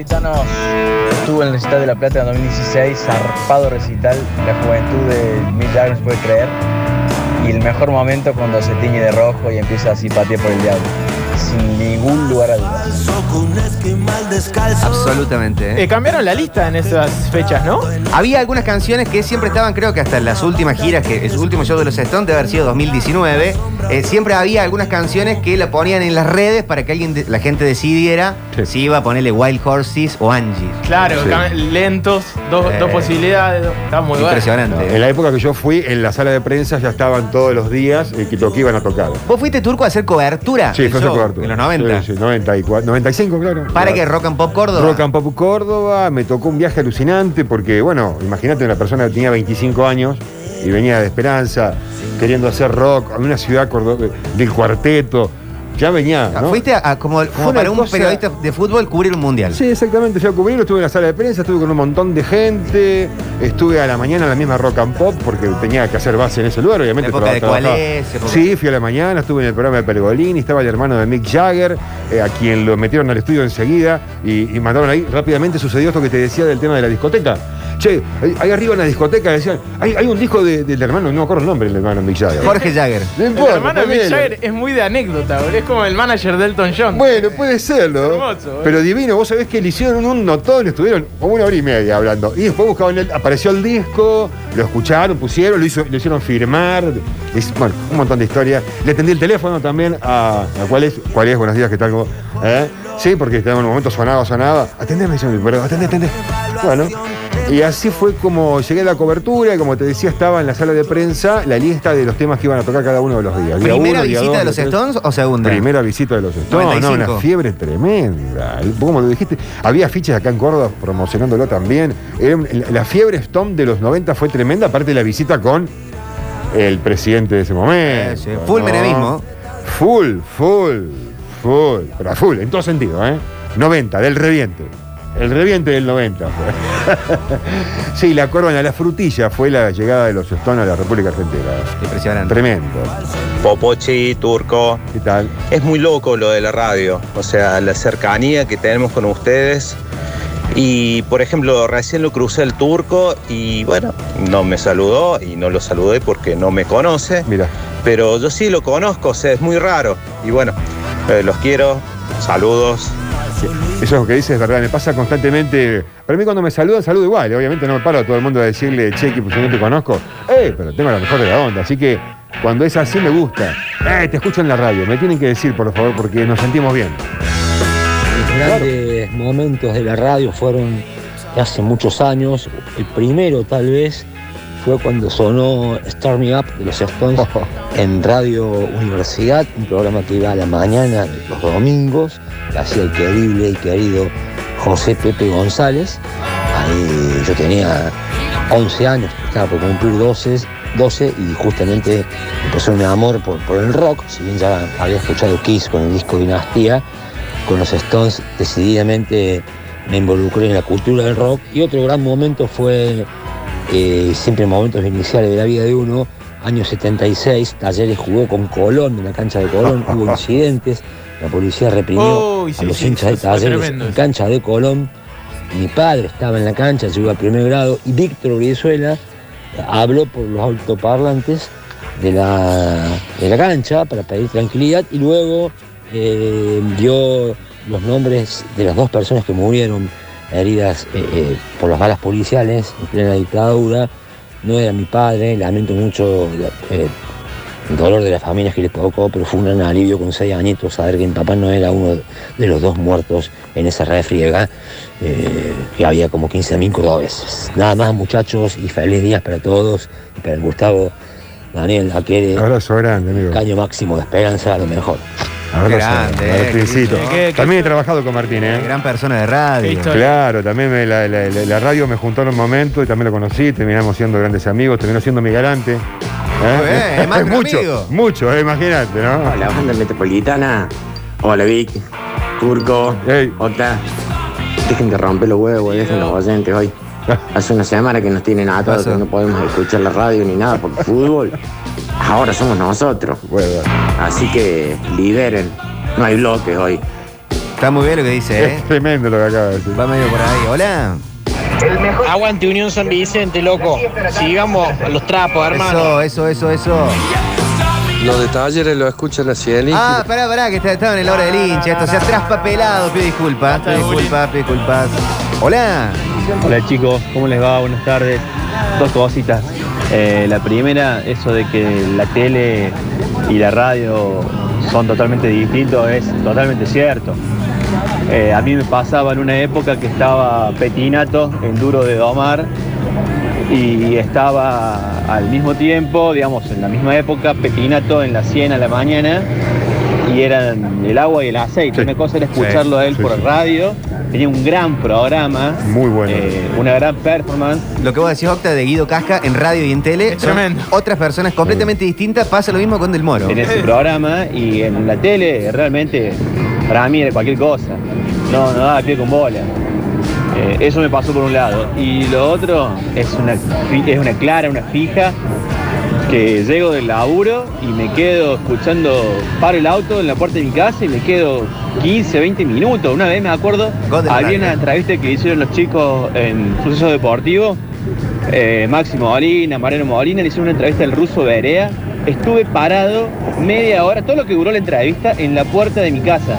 Metropolitano estuvo en el Estadio de la Plata en 2016, zarpado recital, la juventud de Mick Jagger se puede creer. Y el mejor momento cuando se tiñe de rojo y empieza así patear por el diablo. Sin ningún lugar a dudas. Absolutamente. ¿eh? Eh, cambiaron la lista en esas fechas, ¿no? Había algunas canciones que siempre estaban, creo que hasta en las últimas giras, que el último show de los Stones debe haber sido 2019. eh, siempre había algunas canciones que la ponían en las redes para que alguien, de- la gente decidiera Sí. si iba a ponerle Wild Horses o Angie. Claro, Sí. cam- lentos, dos, Eh. dos posibilidades. Está muy bueno. Impresionante. En la época que yo fui, en la sala de prensa ya estaban todos los días eh, que lo que iban a tocar. ¿Vos fuiste turco a hacer cobertura? Sí, del fue esa show cobertura. En los 90. Sí, sí, 94, 95, claro. ¿Para Claro. que Rock and Pop Córdoba? Rock and Pop Córdoba, me tocó un viaje alucinante porque, bueno, imagínate una persona que tenía 25 años y venía de Esperanza, queriendo hacer rock, en una ciudad cordo- del cuarteto, ya venía, Ah, ¿no? Fuiste a, a como, como para un cosa- periodista de fútbol cubrir un mundial. Sí, exactamente, fui a cubrirlo, estuve en la sala de prensa, estuve con un montón de gente, estuve a la mañana en la misma Rock and Pop porque tenía que hacer base en ese lugar, obviamente. La época de trabajaba- cuál es, Sí, fui a la mañana, estuve en el programa de Pergolini, estaba el hermano de Mick Jagger, eh, a quien lo metieron al estudio enseguida y, y mandaron ahí. Rápidamente sucedió esto que te decía del tema de la discoteca. Che, ahí, ahí arriba en la discoteca decían, hay, hay un disco de- del hermano, no me acuerdo el nombre del hermano Mick Jagger. Jorge Jagger. No El importa, hermano de Mick. Jagger es muy de anécdota, boludo. Es como el manager de Elton John. Bueno, puede serlo. Hermoso, ¿eh? Pero divino, vos sabés que le hicieron un notón, estuvieron como una hora y media hablando. Y después buscaban el, apareció el disco, lo escucharon, pusieron, lo, hizo, lo hicieron firmar. Es- bueno, un montón de historias. Le atendí el teléfono también a, a cuál es, cuál es, buenos días, ¿qué tal? ¿Cómo? ¿Eh? Sí, porque en un momento sonaba, sonaba. Atendeme, dice, pero atendé, atendé. Bueno. Y así fue como llegué a la cobertura y como te decía, estaba en la sala de prensa la lista de los temas que iban a tocar cada uno de los días. Día ¿Primera uno, día visita dos, de los tres. Stones o segunda? Primera visita de los Stones. No, 95. una fiebre tremenda. Como lo dijiste, había fichas acá en Córdoba promocionándolo también. La fiebre Stone de los 90 fue tremenda, aparte de la visita con el presidente de ese momento. Sí, full ¿no? menemismo. Full, full, full. Pero full, en todo sentido, ¿eh? 90, del reviente. El reviente del 90 fue. sí, la corona, la frutilla fue la llegada de los Stones a la República Argentina. Impresionante. Tremendo. Popochi, Turco. ¿Qué tal? Es muy loco lo de la radio, o sea, la cercanía que tenemos con ustedes. Y, por ejemplo, recién lo crucé el turco y, bueno, no me saludó y no lo saludé porque no me conoce, Mira. pero yo sí lo conozco, o sea, es muy raro. Y bueno, eh, los quiero, saludos. Eso es lo que dices, es verdad. Me pasa constantemente. Para mí, cuando me saludan, saludo igual. Obviamente, no me paro a todo el mundo a decirle, che, que pues, yo no te conozco. ¡Eh! Pero tengo la mejor de la onda. Así que cuando es así, me gusta. ¡Eh! Te escucho en la radio. Me tienen que decir, por favor, porque nos sentimos bien. Los grandes momentos de la radio fueron hace muchos años. El primero, tal vez, fue cuando sonó Start Me Up de los Stones en Radio Universidad, un programa que iba a la mañana los domingos, que hacía el querible y querido José Pepe González. Ahí yo tenía 11 años, estaba por cumplir 12, 12 y justamente empezó mi amor por, por el rock, si bien ya había escuchado Kiss con el disco Dinastía, con los Stones decididamente me involucré en la cultura del rock y otro gran momento fue eh, siempre en momentos iniciales de la vida de uno, año 76, Talleres jugó con Colón en la cancha de Colón, hubo incidentes, la policía reprimió a los sí, hinchas de Talleres en cancha de Colón. Mi padre estaba en la cancha, llegó a primer grado. Y Víctor Brizuela habló por los autoparlantes de la, de la cancha para pedir tranquilidad y luego eh, dio los nombres de las dos personas que murieron heridas eh, eh, por las balas policiales en plena dictadura. No era mi padre, lamento mucho eh, el dolor de las familias que le tocó, pero fue un gran alivio con seis añitos saber que mi papá no era uno de los dos muertos en esa refriega, que había como 15.000 cordobeses. Nada más muchachos y feliz días para todos, y para el Gustavo, Daniel, Aquere, Abrazo grande, amigo. caño máximo de esperanza, a lo mejor. Grande, eh, Martincito. qué- qué- También he trabajado con Martín, ¿eh? Gran persona de radio. Claro, también me- la, la- la- la radio me juntó en un momento y también lo conocí, terminamos siendo grandes amigos, terminó siendo mi garante. ¿eh? un mucho, amigo. mucho, eh, imagínate, ¿no? Hola, banda metropolitana. Hola, Vic. Turco. Ey. Otra. Dejen de romper los huevos, dejen los oyentes hoy. Hace una semana que nos tienen atados, que no podemos escuchar la radio ni nada por fútbol. Ahora somos nosotros. Bueno, Así que lideren. No hay bloques hoy. Está muy bien lo que dice, ¿eh? Es tremendo lo que acaba de decir. Va medio por ahí. Hola. Aguante Unión San Vicente, loco. Sigamos a los trapos, hermano. Eso, eso, eso, eso. Los de talleres lo escuchan la Cieli. Ah, pará, pará, que está- estaba en la hora del hincha. Esto se ha traspapelado. Pido disculpas, pido disculpas, pido disculpas. Hola. Hola chicos, ¿cómo les va? Buenas tardes. Dos cositas. Eh, la primera, eso de que la tele y la radio son totalmente distintos, es totalmente cierto. Eh, a mí me pasaba en una época que estaba Petinato en Duro de Domar y estaba al mismo tiempo, digamos, en la misma época, Petinato en la 100 a la mañana y eran el agua y el aceite. Sí. Una cosa era escucharlo a él sí, por sí. radio, tenía un gran programa, Muy bueno. eh, una gran performance. Lo que vos decís, Octa, de Guido Casca en radio y en tele. Es son tremendo. Otras personas completamente distintas. Pasa lo mismo con Del Moro. en ese programa y en la tele realmente para mí era cualquier cosa. No, no daba pie con bola. Eh, eso me pasó por un lado. Y lo otro es una, es una clara, una fija, que llego del laburo y me quedo escuchando, paro el auto en la puerta de mi casa y me quedo 15, 20 minutos. Una vez me acuerdo, había una entrevista que hicieron los chicos en Suceso Deportivo eh, Máximo Molina, Mariano Molina, le hicieron una entrevista al ruso Berea. Estuve parado media hora, todo lo que duró la entrevista, en la puerta de mi casa.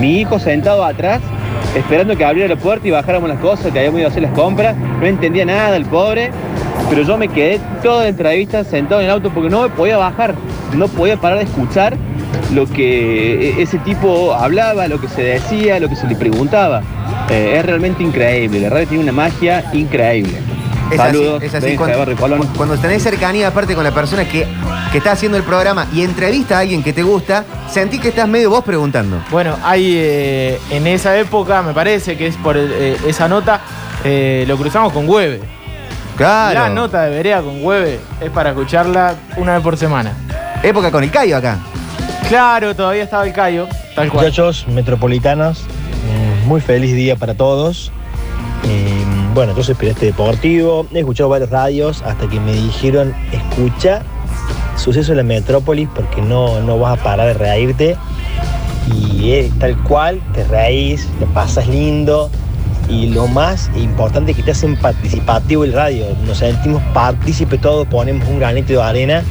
Mi hijo sentado atrás, esperando que abriera la puerta y bajáramos las cosas, que habíamos ido a hacer las compras. No entendía nada el pobre, pero yo me quedé toda la entrevista sentado en el auto porque no me podía bajar, no podía parar de escuchar lo que e- ese tipo hablaba, lo que se decía, lo que se le preguntaba. Eh, es realmente increíble, la radio tiene una magia increíble. Es Saludos, así, es así. Cuando, cuando tenés cercanía, aparte con la persona que, que está haciendo el programa y entrevista a alguien que te gusta, sentí que estás medio vos preguntando. Bueno, hay eh, en esa época, me parece que es por el- eh, esa nota, eh, lo cruzamos con Hueve. Claro. La nota de Berea con Hueve es para escucharla una vez por semana. Época con el Cayo acá. Claro, todavía estaba el Cayo, tal cual. Muchachos metropolitanos, mm, muy feliz día para todos. Y, mm, bueno, yo soy periodista deportivo, he escuchado varios radios hasta que me dijeron, escucha suceso en la metrópolis porque no, no vas a parar de reírte. Y es tal cual, te reís, te pasas lindo. Y lo más importante es que te hacen participativo el radio. Nos sentimos partícipes todos, ponemos un granito de arena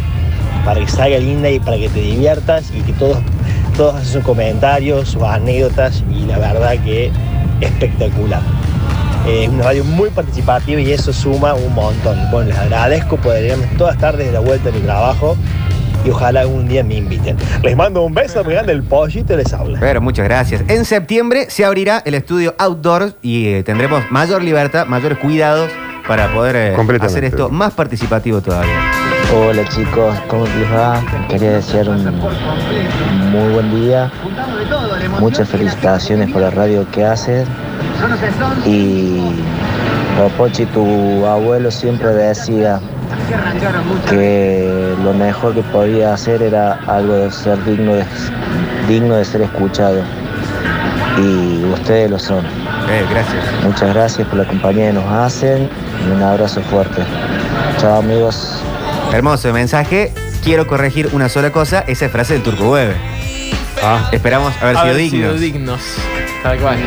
para que salga linda y para que te diviertas y que todos, todos hacen sus comentarios, sus anécdotas y la verdad que espectacular. Eh, Es una radio muy participativa y eso suma un montón. Bueno, les agradezco llegarme todas tardes de la vuelta de mi trabajo y ojalá algún día me inviten. Les mando un beso, me el pollito y les habla. Pero muchas gracias. En septiembre se abrirá el estudio Outdoor y eh, tendremos mayor libertad, mayores cuidados para poder eh, hacer esto más participativo todavía. Hola chicos, ¿cómo les va? Quería desear un muy buen día. Muchas felicitaciones por la radio que haces. Y Pochi, tu abuelo siempre decía que lo mejor que podía hacer era algo de ser digno de, digno de ser escuchado. Y ustedes lo son. Eh, gracias. Muchas gracias por la compañía que nos hacen y un abrazo fuerte. Chao amigos. Hermoso mensaje. Quiero corregir una sola cosa, esa es frase del Turco Hueve. Ah, Esperamos haber, sido Haber dignos. sido dignos. Tal cual.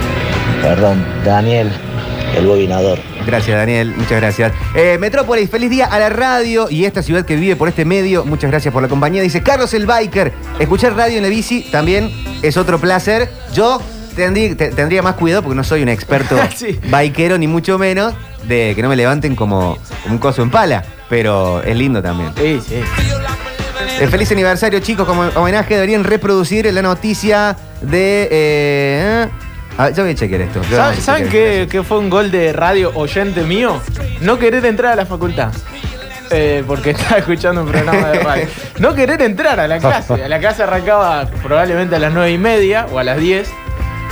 Perdón, Daniel, el bobinador. Gracias, Daniel. Muchas gracias. Eh, Metrópolis, feliz día a la radio y esta ciudad que vive por este medio. Muchas gracias por la compañía. Dice Carlos el Biker. Escuchar radio en la bici también es otro placer. Yo tendrí- te- tendría más cuidado porque no soy un experto Sí. bikero, ni mucho menos, de que no me levanten como, como un coso en pala. Pero es lindo también. Sí, sí. Eh, feliz aniversario, chicos. Como homenaje deberían reproducir la noticia de. Eh, a ver, yo voy a chequear esto. Yo voy a ¿Saben, ¿saben chequear qué, esto. qué fue un gol de radio oyente mío? No querer entrar a la facultad. Eh, porque estaba escuchando un programa de radio. No querer entrar a la clase. A la clase arrancaba probablemente a las nueve y media o a las 10.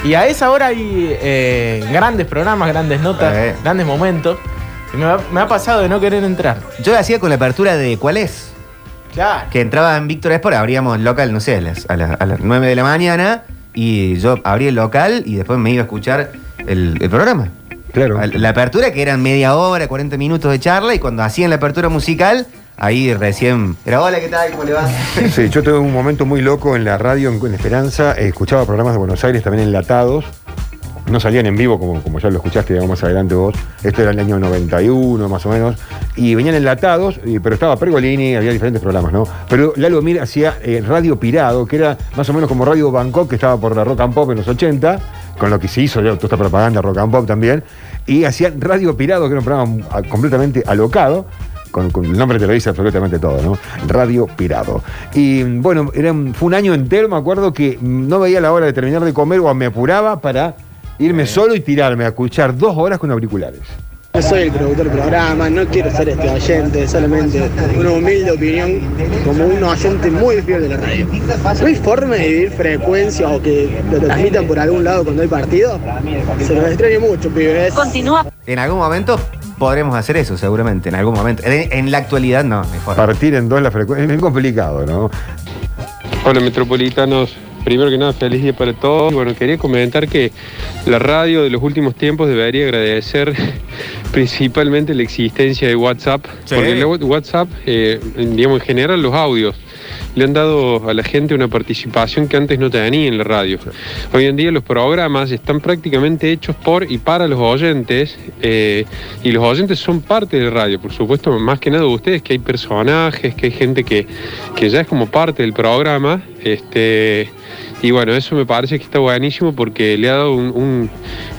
Y a esa hora hay eh, grandes programas, grandes notas, Eh. grandes momentos. Y me ha, me ha pasado de no querer entrar. Yo lo hacía con la apertura de ¿Cuál es? Claro. Que entraba en Víctor Sport, abríamos local, no sé, a las, a, las, a las 9 de la mañana. Y yo abrí el local y después me iba a escuchar el, el programa. claro. La apertura que eran media hora, 40 minutos de charla. Y cuando hacían la apertura musical, ahí recién. Pero hola, ¿qué tal? ¿Cómo le va? Sí, yo tuve un momento muy loco en la radio en, en Esperanza, escuchaba programas de Buenos Aires también enlatados, no salían en vivo como, como ya lo escuchaste digamos, más adelante vos, esto era el año 91 más o menos, y venían enlatados, pero estaba Pergolini, había diferentes programas, ¿no? Pero Lalo Mir hacía eh, Radio Pirado, que era más o menos como Radio Bangkok, que estaba por la Rock and Pop en los 80, con lo que se hizo toda esta propaganda Rock and Pop también, y hacía Radio Pirado, que era un programa ah, completamente alocado, con, con el nombre te lo dice absolutamente todo, ¿no? Radio Pirado. Y bueno, era fue un año entero, me acuerdo que no veía la hora de terminar de comer o me apuraba para irme solo y tirarme a escuchar dos horas con auriculares. No soy el productor del programa, no quiero ser este oyente, solamente una humilde opinión como un oyente muy fiel de la radio. ¿No hay forma de dividir frecuencias o que lo transmitan por algún lado cuando hay partido? Se los extraño mucho, pibes. Continúa. En algún momento podremos hacer eso, seguramente. En algún momento. En, en la actualidad, no. Mejor. Partir en dos la frecuencia es complicado, ¿no? Hola metropolitanos, primero que nada feliz día para todos. Bueno, quería comentar que la radio de los últimos tiempos debería agradecer principalmente la existencia de WhatsApp, Sí. porque WhatsApp, eh, digamos en general los audios, le han dado a la gente una participación que antes no tenía en la radio. Hoy en día los programas están prácticamente hechos por y para los oyentes eh, y los oyentes son parte de la radio, por supuesto, más que nada ustedes, que hay personajes, que hay gente que, que ya es como parte del programa. Este, y bueno, eso me parece que está buenísimo porque le ha dado un, un-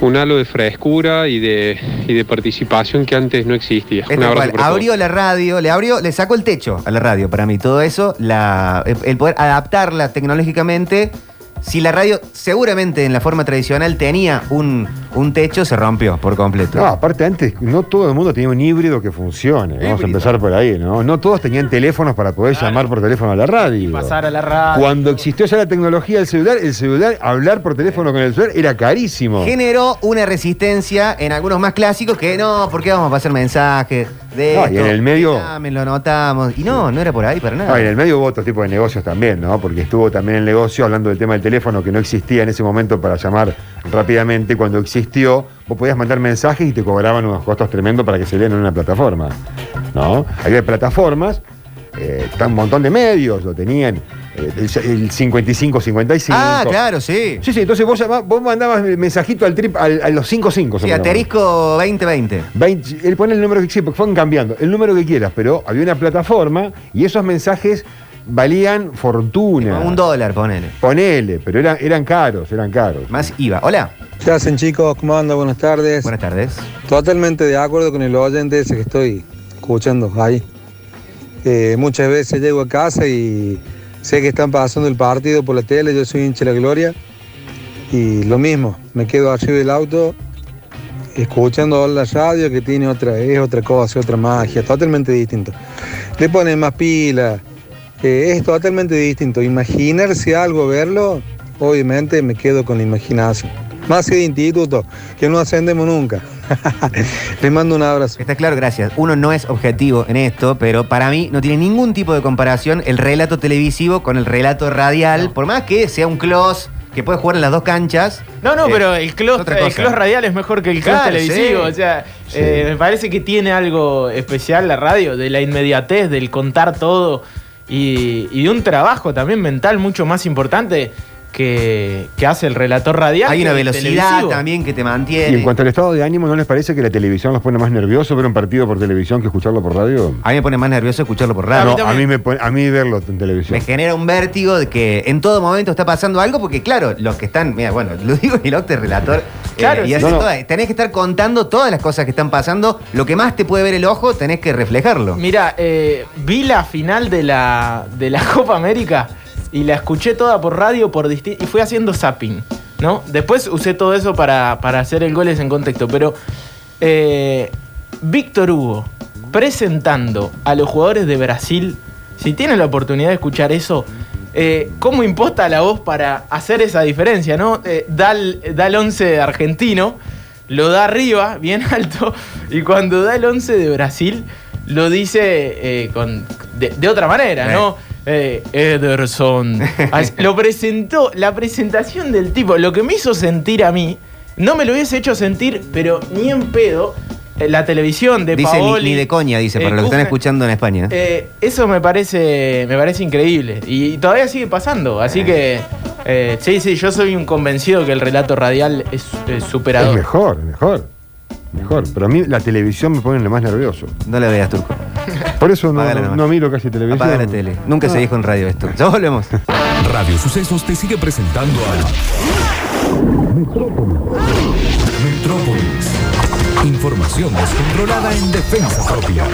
un halo de frescura y de, y de participación que antes no existía. Un abrazo todos. Abrió la radio, le abrió, le sacó el techo a la radio para mí. Todo eso, la, el poder adaptarla tecnológicamente. Si la radio seguramente en la forma tradicional tenía un, un techo, se rompió por completo. No, aparte antes no todo el mundo tenía un híbrido que funcione. Vamos a empezar por ahí, ¿no? No todos tenían teléfonos para poder llamar por teléfono a la radio. Pasar a la radio. Cuando existió ya la tecnología del celular, el celular, hablar por teléfono con el celular era carísimo. Generó una resistencia en algunos más clásicos que no, ¿por qué vamos a pasar mensajes? De No, y en el medio- Llamen, lo anotamos. Y no, no era por ahí para nada. Ah, en el medio hubo otro tipo de negocios también, ¿no? Porque estuvo también el negocio hablando del tema del teléfono que no existía en ese momento para llamar rápidamente. Cuando existió, vos podías mandar mensajes y te cobraban unos costos tremendos para que se lean en una plataforma, ¿no? Había plataformas, eh, un montón de medios, lo tenían, eh, el, el 55-55. Ah, claro, sí. Sí, sí, entonces vos, llamá- vos mandabas el mensajito al trip, al- a los 55. Sí, se llamaba. asterisco 2020. 20, él pone el número que sí, porque fueron cambiando, el número que quieras, pero había una plataforma y esos mensajes valían fortuna. Un dólar, ponele. Ponele, pero eran, eran caros, eran caros. Más IVA. Hola. ¿Qué hacen chicos? ¿Cómo andan? Buenas tardes. Buenas tardes. Totalmente de acuerdo con el oyente ese que estoy escuchando ahí. Eh, muchas veces llego a casa y sé que están pasando el partido por la tele, yo soy hincha de la gloria. Y lo mismo, me quedo arriba del auto escuchando la radio que tiene otra, es otra cosa, otra magia, totalmente distinto. Le ponen más pila, eh, es totalmente distinto. Imaginarse algo, verlo, obviamente me quedo con la imaginación. Más que de instituto, que no ascendemos nunca. Les mando un abrazo. Está claro, gracias. Uno no es objetivo en esto, pero para mí no tiene ningún tipo de comparación el relato televisivo con el relato radial, por más que sea un close que puede jugar en las dos canchas. No, no, eh, pero el close, el radial es mejor que el close Claro, televisivo. sí. O sea, Sí. eh, me parece que tiene algo especial la radio, de la inmediatez, del contar todo y, y de un trabajo también mental mucho más importante que, que hace el relator radial. Hay una el velocidad televisivo. también que te Y en mantiene. cuanto al estado de ánimo, ¿no les parece que la televisión los pone más nerviosos ver un partido por televisión que escucharlo por radio? A mí me pone más nervioso escucharlo por radio. No, a mí, me pone- a mí verlo en televisión. Me genera un vértigo de que en todo momento está pasando algo, porque claro, los que están, mira, bueno, lo digo y el Octe relator, eh, Claro, y hace No, no. toda- tenés que estar contando todas las cosas que están pasando, lo que más te puede ver el ojo, tenés que reflejarlo. Mira, eh, vi la final de la, de la Copa América y la escuché toda por radio por y fui haciendo zapping, ¿no? Después usé todo eso para, para hacer el goles en contexto, pero eh, Víctor Hugo presentando a los jugadores de Brasil, si tienen la oportunidad de escuchar eso, eh, ¿cómo imposta la voz para hacer esa diferencia, no? Eh, da, el, da el 11 argentino, lo da arriba, bien alto, y cuando da el 11 de Brasil, lo dice eh, con, de, de otra manera, ¿no? Eh, Ederson. Lo presentó, la presentación del tipo, lo que me hizo sentir a mí, no me lo hubiese hecho sentir, pero ni en pedo, la televisión de Dice ni, Paoli. ni de coña, dice, para eh, los que están escuchando en España. eh, eso me parece, me parece increíble. Y, todavía sigue pasando. Así que, eh, sí, sí, yo soy un convencido que el relato radial es, es Es superador. mejor, mejor. Mejor. Pero a mí la televisión me pone lo más nervioso. No le veas, Turco. Por eso no, no, no miro casi televisión. Apaga la tele. Nunca se Ah. dijo en radio esto. Ya volvemos. Radio Sucesos te sigue presentando a Metrópolis. Información descontrolada en defensa propia.